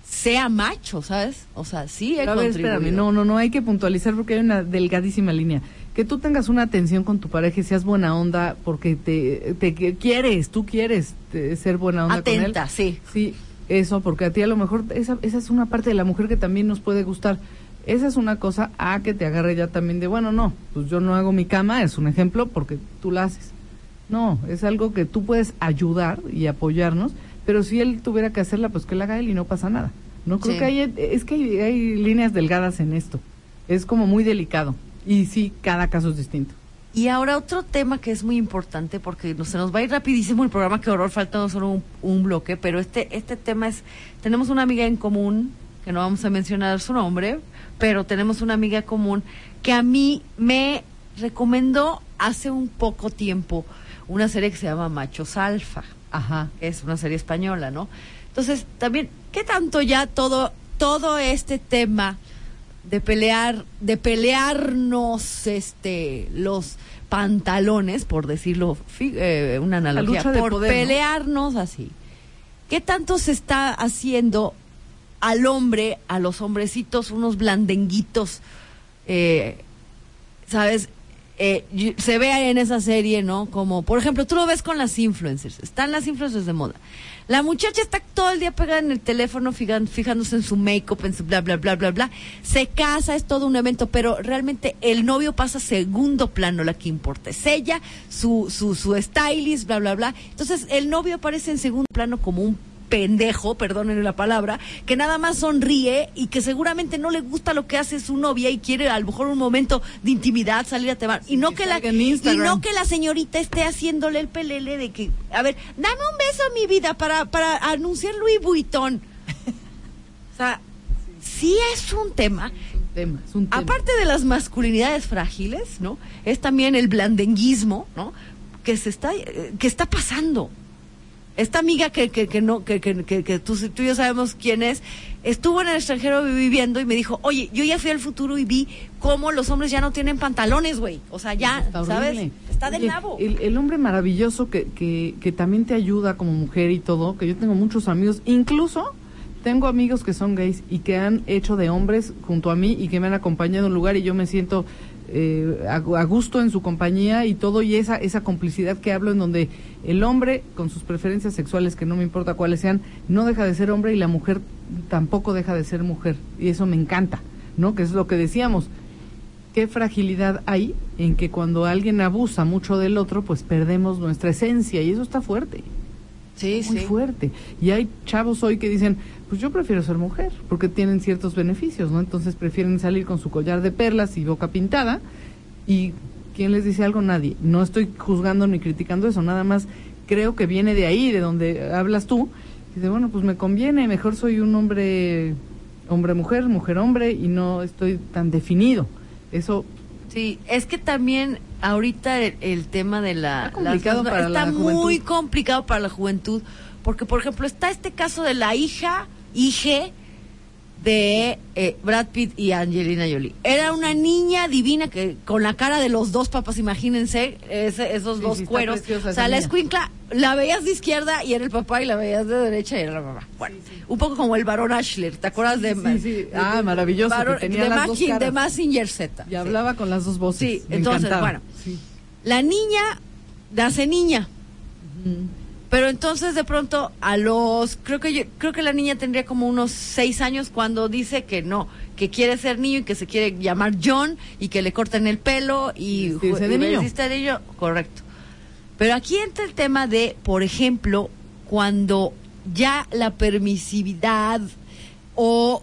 sea macho, ¿sabes? O sea, sí he Pero a ver, contribuido. espérame, no, no, no, hay que puntualizar porque hay una delgadísima línea. Que tú tengas una atención con tu pareja y seas buena onda porque te, quieres, tú quieres eh, ser buena onda Atenta, con él. sí. Sí, eso, porque a ti a lo mejor esa, esa es una parte de la mujer que también nos puede gustar. Esa es una cosa a que te agarre ya también de, bueno, no, pues yo no hago mi cama, es un ejemplo porque tú la haces. No, es algo que tú puedes ayudar y apoyarnos, pero si él tuviera que hacerla, pues que la haga él y no pasa nada. No creo Sí. que hay, es que hay, hay líneas delgadas en esto. Es como muy delicado. Y sí, cada caso es distinto. Y ahora otro tema que es muy importante porque no, se nos va a ir rapidísimo el programa, que horror, falta solo un, un bloque, pero este, este tema es, tenemos una amiga en común, que no vamos a mencionar su nombre, pero tenemos una amiga común que a mí me recomendó hace un poco tiempo una serie que se llama Machos Alfa Ajá. es una serie española, ¿no? Entonces, también, ¿qué tanto ya todo, todo este tema de pelear, de pelearnos este los pantalones, por decirlo, eh, una analogía, por poder, ¿no? pelearnos así. ¿Qué tanto se está haciendo al hombre, a los hombrecitos, unos blandenguitos, eh, ¿sabes? Eh, se ve en esa serie, ¿no? Como, por ejemplo, tú lo ves con las influencers. Están las influencers de moda. La muchacha está todo el día pegada en el teléfono, fijándose en su make-up, en su bla, bla, bla, bla, bla. Se casa, es todo un evento, pero realmente el novio pasa segundo plano. La que importa es ella, su, su, su stylist, bla, bla, bla. Entonces, el novio aparece en segundo plano como un pendejo, perdónenme la palabra, que nada más sonríe y que seguramente no le gusta lo que hace su novia y quiere a lo mejor un momento de intimidad, salir a tomar. y no que que la y no que la señorita esté haciéndole el pelele de que, a ver, dame un beso mi vida para para anunciar Louis Vuitton. o sea, sí es un tema. Es un tema. Aparte de las masculinidades frágiles, ¿no? Es también el blandenguismo, ¿no? Que se está eh, que está pasando. Esta amiga que, que, que no, que, que, que, que tú, tú y yo sabemos quién es, estuvo en el extranjero viviendo y me dijo, oye, yo ya fui al futuro y vi cómo los hombres ya no tienen pantalones, güey. O sea, ya, Está ¿sabes? horrible. Está del Oye, nabo. El, el hombre maravilloso que, que, que también te ayuda como mujer y todo, que yo tengo muchos amigos, incluso tengo amigos que son gays y que han hecho de hombres junto a mí y que me han acompañado a un lugar y yo me siento eh, a, a gusto en su compañía y todo y esa, esa complicidad que hablo en donde el hombre con sus preferencias sexuales, que no me importa cuáles sean, no deja de ser hombre y la mujer tampoco deja de ser mujer y eso me encanta, ¿no? Que es lo que decíamos qué fragilidad hay en que cuando alguien abusa mucho del otro, pues perdemos nuestra esencia y eso está fuerte, Sí, muy sí. fuerte. Y hay chavos hoy que dicen, pues yo prefiero ser mujer porque tienen ciertos beneficios, ¿no? Entonces prefieren salir con su collar de perlas y boca pintada y ¿quién les dice algo? Nadie. No estoy juzgando ni criticando eso, nada más creo que viene de ahí, de donde hablas tú. Y de bueno, pues me conviene, mejor soy un hombre hombre-mujer, mujer-hombre y no estoy tan definido. Eso Sí, es que también ahorita el, el tema de la... Está complicado las- para está la muy complicado para la juventud, porque por ejemplo está este caso de la hija, hije de eh, Brad Pitt y Angelina Jolie. Era una niña divina que con la cara de los dos papás, imagínense ese- esos Sí, dos sí, cueros. O sea, la escuincla la veías de izquierda y era el papá y la veías de derecha y era la mamá. Bueno, un poco como el varón Ashler, ¿te acuerdas de, sí, sí. Ah, maravilloso, que tenía de, las dos caras. de Mazinger Z. y hablaba con las dos voces. Sí, Me entonces, encantaba. bueno. La niña nace niña, Mm. Pero entonces de pronto a los creo que yo, creo que la niña tendría como unos seis años cuando dice que no, que quiere ser niño y que se quiere llamar John y que le corten el pelo y, Vestirse de niño. de niño, correcto. Pero aquí entra el tema de, por ejemplo, cuando ya la permisividad o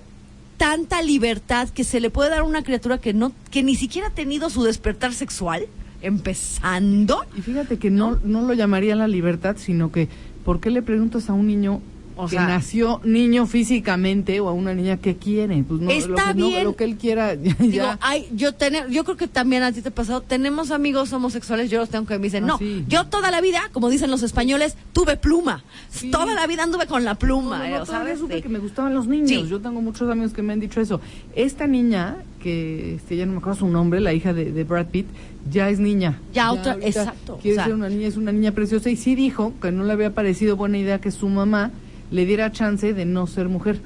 tanta libertad que se le puede dar a una criatura que no que ni siquiera ha tenido su despertar sexual empezando. Y fíjate que no, no lo llamaría la libertad, sino que, ¿por qué le preguntas a un niño O que sea- nació niño físicamente o a una niña que quiere? Pues no, lo Está que no- bien. lo que él quiera, ya. Digo, hay, yo, tener, yo creo que también a ti te ha pasado, tenemos amigos homosexuales, yo los tengo que me dicen, Ah, no, sí. yo toda la vida, como dicen los españoles, tuve pluma. Sí. Toda la vida anduve con la No, pluma, no, eh, no, ¿sabes? supe que me gustaban los niños. Yo tengo muchos amigos que me han dicho eso. Esta niña, que este, ya no me acuerdo su nombre, la hija de, de Brad Pitt, ya es niña. Ya otra- ahorita exacto, Quiere o sea- ser una niña, es una niña preciosa. Y sí dijo que no le había parecido buena idea que su mamá le diera chance de no ser mujer.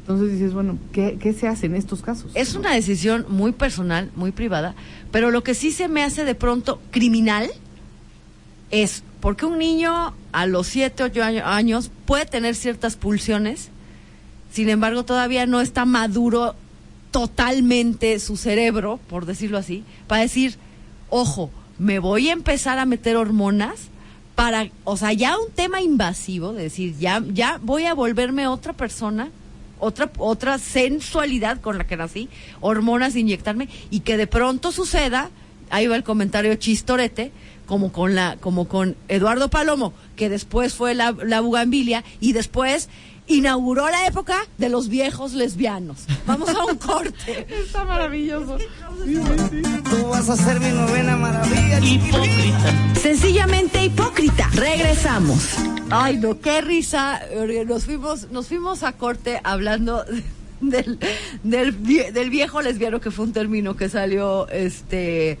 Entonces dices, bueno, ¿qué, se hace en estos casos? Es una decisión muy personal, muy privada, pero lo que sí se me hace de pronto criminal es porque un niño a los 7, 8 años puede tener ciertas pulsiones, sin embargo todavía no está maduro totalmente su cerebro, por decirlo así, para decir, ojo, me voy a empezar a meter hormonas para, o sea, ya un tema invasivo, de decir, ya, ya voy a volverme otra persona, otra, otra sensualidad con la que nací, hormonas inyectarme, y que de pronto suceda, ahí va el comentario chistorete, como con la, como con Eduardo Palomo, que después fue la, la bugambilia, y después inauguró la época de los viejos lesbianos. Vamos a un corte. Está maravilloso. Tú vas a ser mi novena maravilla. Hipócrita. Sencillamente hipócrita. Regresamos. Ay, no, qué risa. porque Nos fuimos, nos fuimos a corte hablando del, del, del viejo lesbiano, que fue un término que salió este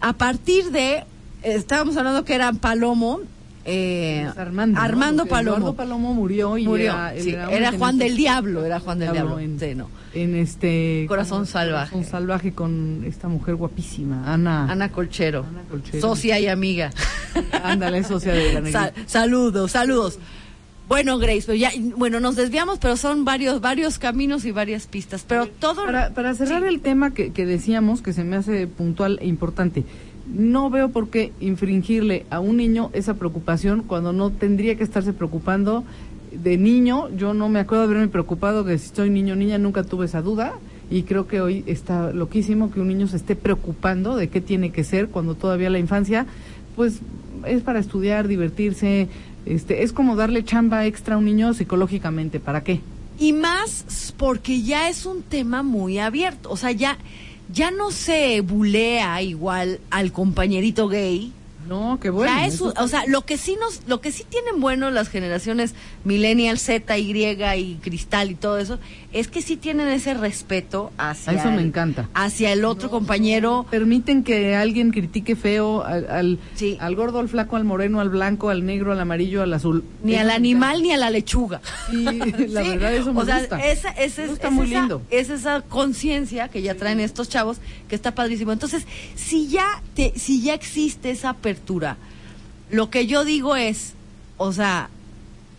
a partir de. Estábamos hablando que eran Palomo. Eh, Armando. Palomo. Eduardo Palomo murió y Murió, era, sí, Juan del Diablo, era Juan del Diablo. En, Sí, no. en este Corazón salvaje. Corazón salvaje con esta mujer guapísima, Ana. Ana Colchero. Ana Colchero. Socia y amiga. Ándale, socia de la negrita. Sal- saludos, saludos. Bueno, Grace, pero ya, bueno, nos desviamos, pero son varios, varios caminos y varias pistas. Pero todo. Para, para cerrar el tema que, que decíamos, que se me hace puntual e importante, no veo por qué infringirle a un niño esa preocupación cuando no tendría que estarse preocupando de niño. Yo no me acuerdo de haberme preocupado que si soy niño o niña, nunca tuve esa duda. Y creo que hoy está loquísimo que un niño se esté preocupando de qué tiene que ser cuando todavía la infancia, pues es para estudiar, divertirse. Este, es como darle chamba extra a un niño psicológicamente. ¿Para qué? Y más porque ya es un tema muy abierto. O sea, ya, ya no se bulea igual al compañerito gay No, qué bueno. o sea, es eso un- o sea, lo que sí nos, lo que sí tienen bueno las generaciones millennial, Z, Y y cristal y todo eso, es que sí tienen ese respeto hacia A eso me el- encanta. hacia el otro compañero. permiten que alguien critique feo al, al, Sí. al gordo, al flaco, al moreno, al blanco, al negro, al amarillo, al azul. Ni al me animal ni a la lechuga. Sí, la Sí, verdad eso me o sea, gusta. Esa, esa es, Me gusta es muy esa- lindo. es esa conciencia que ya traen estos chavos que está padrísimo. Entonces, si ya te, si ya existe esa apertura, lo que yo digo es, o sea,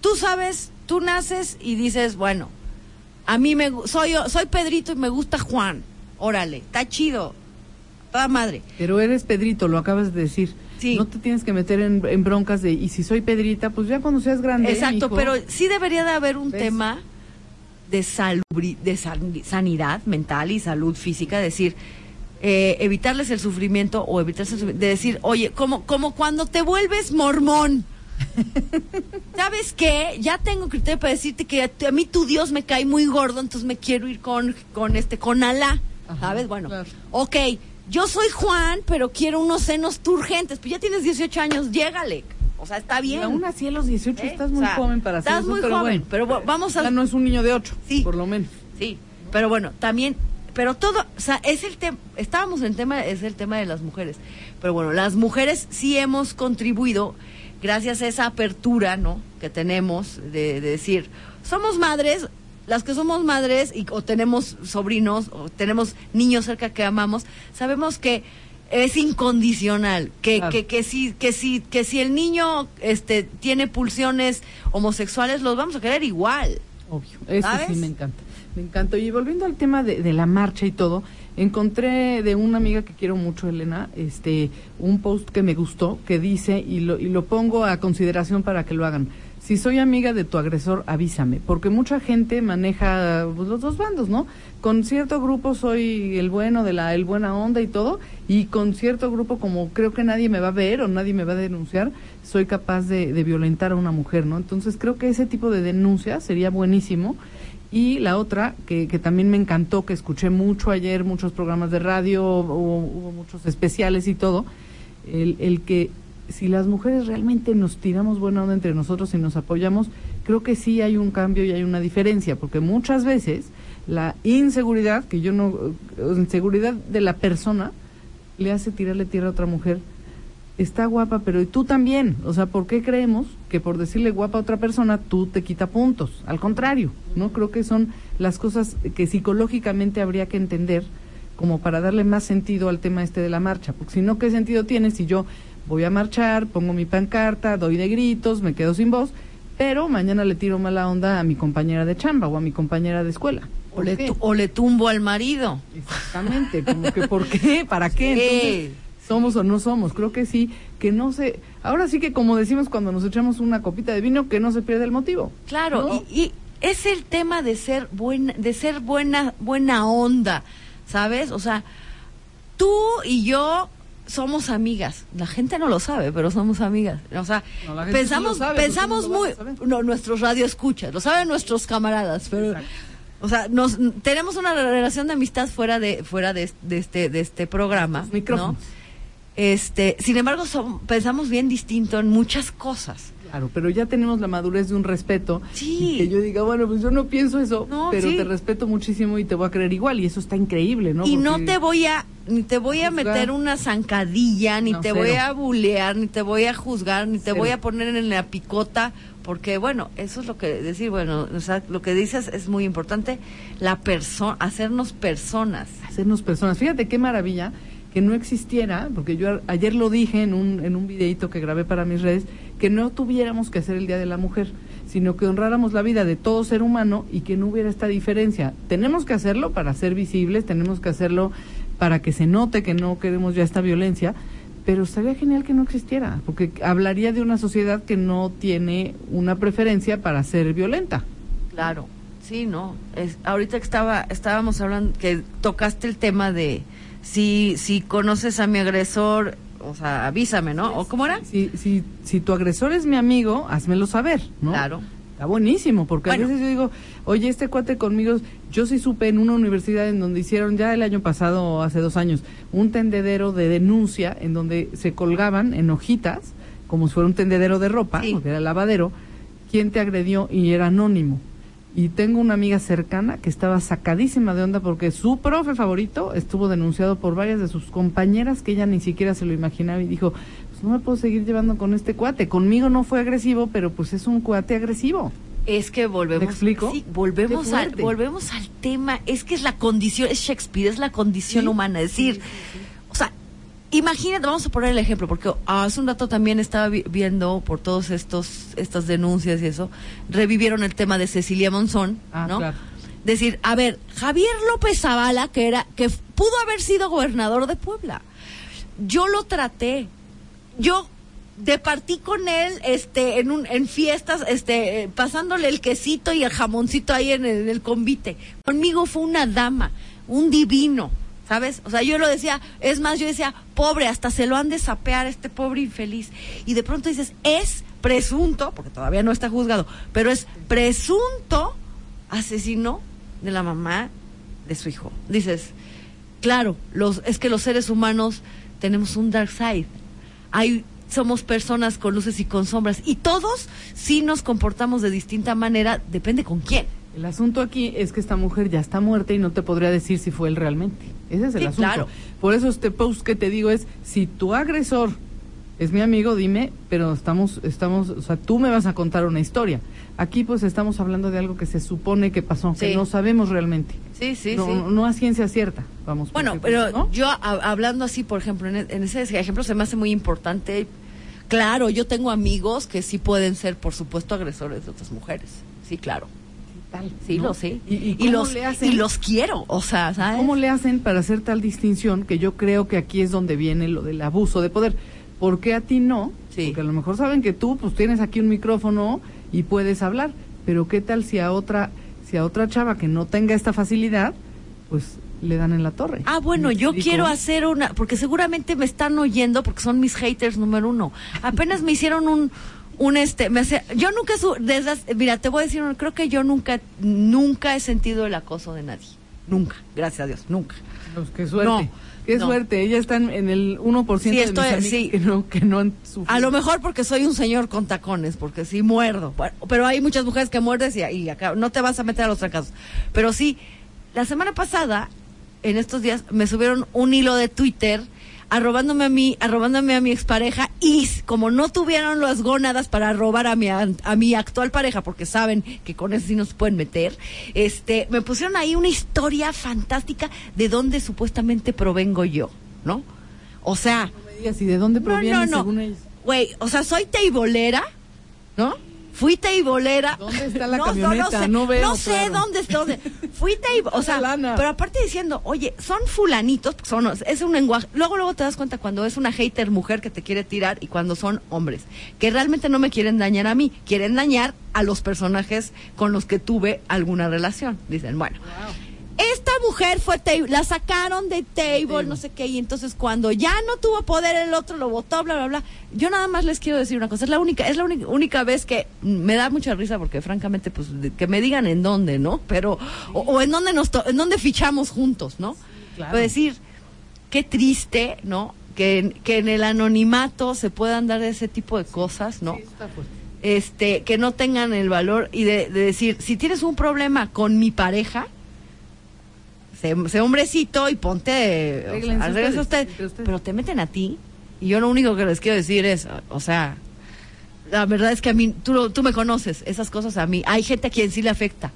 tú sabes, tú naces y dices, bueno, a mí me soy soy Pedrito y me gusta Juan. Órale, está chido. Toda madre. Pero eres Pedrito, lo acabas de decir. Sí. No te tienes que meter en, en broncas de, y si soy Pedrita, pues ya cuando seas grande. Exacto, pero sí debería de haber un ¿Ves? tema de salubri- de san- sanidad mental y salud física, decir, eh, evitarles el sufrimiento o evitarles el sufrimiento, de decir, oye, como, como cuando te vuelves mormón. ¿Sabes qué? Ya tengo criterio para decirte que a, a mí tu Dios me cae muy gordo, entonces me quiero ir con, con este, con Alá. Ajá, ¿Sabes? Bueno, claro. ok, yo soy Juan, pero quiero unos senos turgentes. Pues ya tienes 18 años, llégale. O sea, está Y bien. aún así a los 18 ¿Eh? estás muy O sea, joven para hacer estás eso, muy pero joven, bueno. pero vamos a- Ya no es un niño de 8, Sí. por lo menos. Sí, pero bueno, también, pero todo, o sea, es el tema, estábamos en el tema, es el tema de las mujeres, pero bueno, las mujeres sí hemos contribuido, gracias a esa apertura, ¿no? Que tenemos de, de decir, somos madres, las que somos madres y, o tenemos sobrinos o tenemos niños cerca que amamos, sabemos que es incondicional, que, Claro. que, que si, que si, que si el niño este tiene pulsiones homosexuales, los vamos a querer igual. Obvio, eso ¿Sabes? sí me encanta. Me encanta. Y volviendo al tema de, de la marcha y todo, encontré de una amiga que quiero mucho, Elena, este, un post que me gustó que dice, y lo, y lo pongo a consideración para que lo hagan. Si soy amiga de tu agresor, avísame, porque mucha gente maneja pues, los dos bandos, ¿no? Con cierto grupo soy el bueno de la el buena onda y todo, y con cierto grupo como creo que nadie me va a ver o nadie me va a denunciar, soy capaz de, de violentar a una mujer, ¿no? Entonces creo que ese tipo de denuncia sería buenísimo. Y la otra, que, que también me encantó, que escuché mucho ayer, muchos programas de radio, hubo, hubo muchos especiales y todo, el, el que si las mujeres realmente nos tiramos buena onda entre nosotros y nos apoyamos, creo que sí hay un cambio y hay una diferencia, porque muchas veces la inseguridad, que yo no, eh, inseguridad de la persona, le hace tirarle tierra a otra mujer. Está guapa, pero y tú también. O sea, ¿por qué creemos que por decirle guapa a otra persona tú te quita puntos? Al contrario, ¿no? Creo que son las cosas que psicológicamente habría que entender como para darle más sentido al tema este de la marcha. Porque si no, ¿qué sentido tiene si yo voy a marchar, pongo mi pancarta, doy de gritos, me quedo sin voz, pero mañana le tiro mala onda a mi compañera de chamba o a mi compañera de escuela? O ¿Por le, o le tumbo al marido. Exactamente, como que ¿por qué? ¿Para qué? Entonces, somos o no somos, creo que sí, que no se, ahora sí que como decimos cuando nos echamos una copita de vino, que no se pierda el motivo. Claro, ¿no? y, y es el tema de ser buena, de ser buena, buena onda, ¿sabes? O sea, tú y yo somos amigas. La gente no lo sabe, pero somos amigas. O sea, No, sí pensamos, sabe, pensamos ¿cómo lo muy, no, nuestros radioescuchas, lo saben nuestros camaradas, pero, Exacto. o sea, nos tenemos una relación de amistad fuera de, fuera de, de este, de este programa. ¿no? Este, sin embargo, son- pensamos bien distinto en muchas cosas. Claro, pero ya tenemos la madurez de un respeto. Sí. Que yo diga, bueno, pues yo no pienso eso, No, pero sí. te respeto muchísimo y te voy a creer igual. Y eso está increíble, ¿no? y no te voy a ni te voy a Juzgar. meter una zancadilla, ni No, te cero. voy a bulear, ni te voy a juzgar, ni te Cero. voy a poner en la picota, porque bueno, eso es lo que decir, bueno, o sea, lo que dices es muy importante, la persona, hacernos personas. hacernos personas. Fíjate qué maravilla que no existiera, porque yo ayer lo dije en un, en un videito que grabé para mis redes, que no tuviéramos que hacer el Día de la Mujer, sino que honráramos la vida de todo ser humano y que no hubiera esta diferencia. Tenemos que hacerlo para ser visibles, tenemos que hacerlo para que se note que no queremos ya esta violencia, pero estaría genial que no existiera, porque hablaría de una sociedad que no tiene una preferencia para ser violenta. Claro, sí, no. Es, ahorita que estaba, estábamos hablando, que tocaste el tema de si, si conoces a mi agresor, o sea, avísame, ¿no? ¿O cómo era? Si, si, si tu agresor es mi amigo, házmelo saber, ¿no? Claro. Está buenísimo, porque Bueno. a veces yo digo, oye, este cuate conmigo, Yo sí supe en una universidad en donde hicieron ya el año pasado hace dos años un tendedero de denuncia en donde se colgaban en hojitas, como si fuera un tendedero de ropa, Sí. porque era lavadero, quién te agredió y era anónimo. Y tengo una amiga cercana que estaba sacadísima de onda porque su profe favorito estuvo denunciado por varias de sus compañeras que ella ni siquiera se lo imaginaba y dijo, pues no me puedo seguir llevando con este cuate. Conmigo no fue agresivo, pero pues es un cuate agresivo. Es que volvemos. ¿Me explico? Sí, volvemos al, volvemos al tema. Es que es la condición, es Shakespeare, es la condición Sí, humana. Es decir, imagínate, vamos a poner el ejemplo, porque hace un rato también estaba vi- viendo por todos estos, estas denuncias y eso, revivieron el tema de Cecilia Monzón, Ah, ¿no? claro. Decir, a ver, Javier López Zavala, que era, que pudo haber sido gobernador de Puebla. Yo lo traté. Yo departí con él este en un en fiestas este pasándole el quesito y el jamoncito ahí en el, en el convite conmigo fue una dama un divino sabes o sea yo lo decía es más yo decía pobre hasta se lo han de sapear este pobre infeliz. Y de pronto dices es presunto porque todavía no está juzgado pero es presunto asesino de la mamá de su hijo. Dices claro los es que los seres humanos tenemos un dark side. Hay somos personas con luces y con sombras y todos sí nos comportamos de distinta manera depende con quién El asunto aquí es que esta mujer ya está muerta y no te podría decir si fue él realmente. Ese es el Sí, asunto. claro. Por eso este post que te digo es, si tu agresor es mi amigo, dime, pero estamos, estamos, o sea, tú me vas a contar una historia. Aquí pues estamos hablando de algo que se supone que pasó, que Sí. no sabemos realmente. sí sí no, no, no a ciencia cierta, vamos. bueno pero pues, ¿no? yo a- hablando así por ejemplo en, en ese ejemplo se me hace muy importante claro yo tengo amigos que sí pueden ser por supuesto agresores de otras mujeres sí claro Tal, sí ¿no? lo sé ¿Y, los le hacen? y los quiero o sea ¿sabes? ¿Cómo le hacen para hacer tal distinción que yo creo que aquí es donde viene lo del abuso de poder? ¿Por qué a ti no? Sí. Porque a lo mejor saben que tú pues tienes aquí un micrófono y puedes hablar, pero ¿qué tal si a otra si a otra chava que no tenga esta facilidad, pues le dan en la torre? Ah, bueno, ¿Me yo quiero hacer una, porque seguramente me están oyendo porque son mis haters número uno. Apenas me hicieron un, un este, me hace, yo nunca, su, desde, mira, te voy a decir, creo que yo nunca, nunca he sentido el acoso de nadie. Nunca, gracias a Dios, nunca. Pues, qué suerte. No, qué no. suerte. Ella está en, el 1% Sí, de estoy- mis sí. que no que no han sufrido. A lo mejor porque soy un señor con tacones, porque sí muerdo. Pero hay muchas mujeres que muerdes y, y acá no te vas a meter a los trancazos. Pero sí, la semana pasada, en estos días, me subieron un hilo de Twitter arrobándome a mí, arrobándome a mi expareja y como no tuvieron las gónadas para robar a mi an- a mi actual pareja porque saben que con eso sí nos pueden meter, este, me pusieron ahí una historia fantástica de dónde supuestamente provengo yo, ¿no? O sea, No me digas, ¿y de dónde proviene según ellos? Güey, o sea, soy teibolera, ¿no? Fui teibolera. ¿Dónde está la camioneta? sé, No veo, sé claro. dónde está. dónde. Fui teibolera. O sea, lana. pero aparte diciendo, oye, son fulanitos, son, es un lenguaje. Luego, luego te das cuenta cuando es una hater mujer que te quiere tirar y cuando son hombres, que realmente no me quieren dañar a mí, quieren dañar a los personajes con los que tuve alguna relación. Dicen, bueno. Esta mujer fue table, la sacaron de table, no sé qué, y entonces cuando ya no tuvo poder el otro lo votó, bla, bla, bla. Yo nada más les quiero decir una cosa, es la única, es la única, única vez que me da mucha risa porque francamente, pues, que me digan en dónde, ¿no? Pero, o, o en dónde nos, to- en dónde fichamos juntos, ¿no? claro. Puedo decir, qué triste, ¿no? Que, en- que en el anonimato se puedan dar ese tipo de cosas, ¿no? Sí, está este, que no tengan el valor y de, de decir, si tienes un problema con mi pareja, sé, sé hombrecito y ponte, o sea, ustedes, usted, pero te meten a ti y yo lo único que les quiero decir es, o sea, la verdad es que a mí, tú, tú me conoces, esas cosas a mí, hay gente a quien sí le afecta.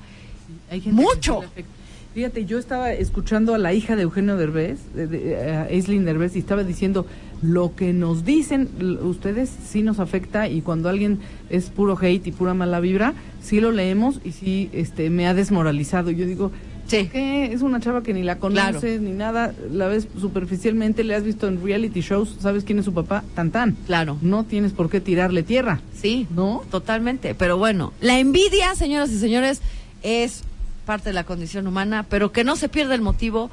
Hay gente Mucho. sí le afecta. Fíjate, yo estaba escuchando a la hija de Eugenio Derbez, de, de, a Aislinn Derbez, y estaba diciendo, lo que nos dicen ustedes sí nos afecta y cuando alguien es puro hate y pura mala vibra, sí lo leemos y sí este, me ha desmoralizado. Yo digo, Sí. ¿qué? Es una chava que ni la conoces Claro. ni nada, la ves superficialmente, le has visto en reality shows, sabes quién es su papá, tan tan. Claro. No tienes por qué tirarle tierra. Sí, ¿No? Totalmente. Pero bueno, la envidia, señoras y señores, es parte de la condición humana, pero que no se pierda el motivo.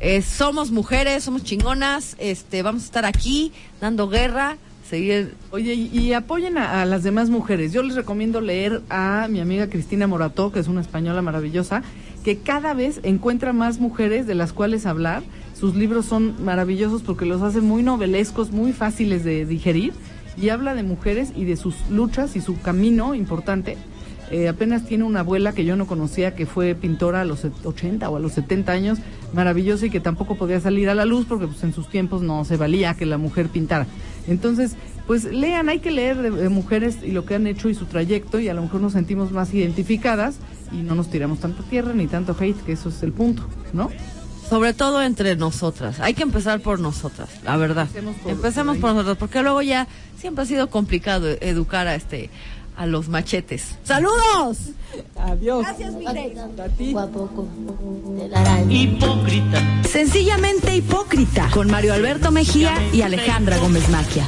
Eh, somos mujeres, somos chingonas, este, vamos a estar aquí dando guerra, seguir. Oye, y, y apoyen a, a las demás mujeres. Yo les recomiendo leer a mi amiga Cristina Morató, que es una española maravillosa, que cada vez encuentra más mujeres de las cuales hablar. Sus libros son maravillosos porque los hace muy novelescos, muy fáciles de digerir y habla de mujeres y de sus luchas y su camino importante. Eh, apenas tiene una abuela que yo no conocía que fue pintora a los 80 o a los 70 años, maravillosa y que tampoco podía salir a la luz porque pues, en sus tiempos no se valía que la mujer pintara. Entonces, pues lean, hay que leer de, de mujeres y lo que han hecho y su trayecto y a lo mejor nos sentimos más identificadas y no nos tiramos tanta tierra ni tanto hate, que eso es el punto, ¿no? Sobre todo entre nosotras. Hay que empezar por nosotras, la verdad. Empecemos por- Empecemos por nosotras, porque luego ya siempre ha sido complicado educar a este a los machetes. ¡Saludos! Adiós. Gracias, mi Grace. A ti. Hipócrita. Sencillamente hipócrita con Mario Alberto Mejía y Alejandra Gómez Maquia.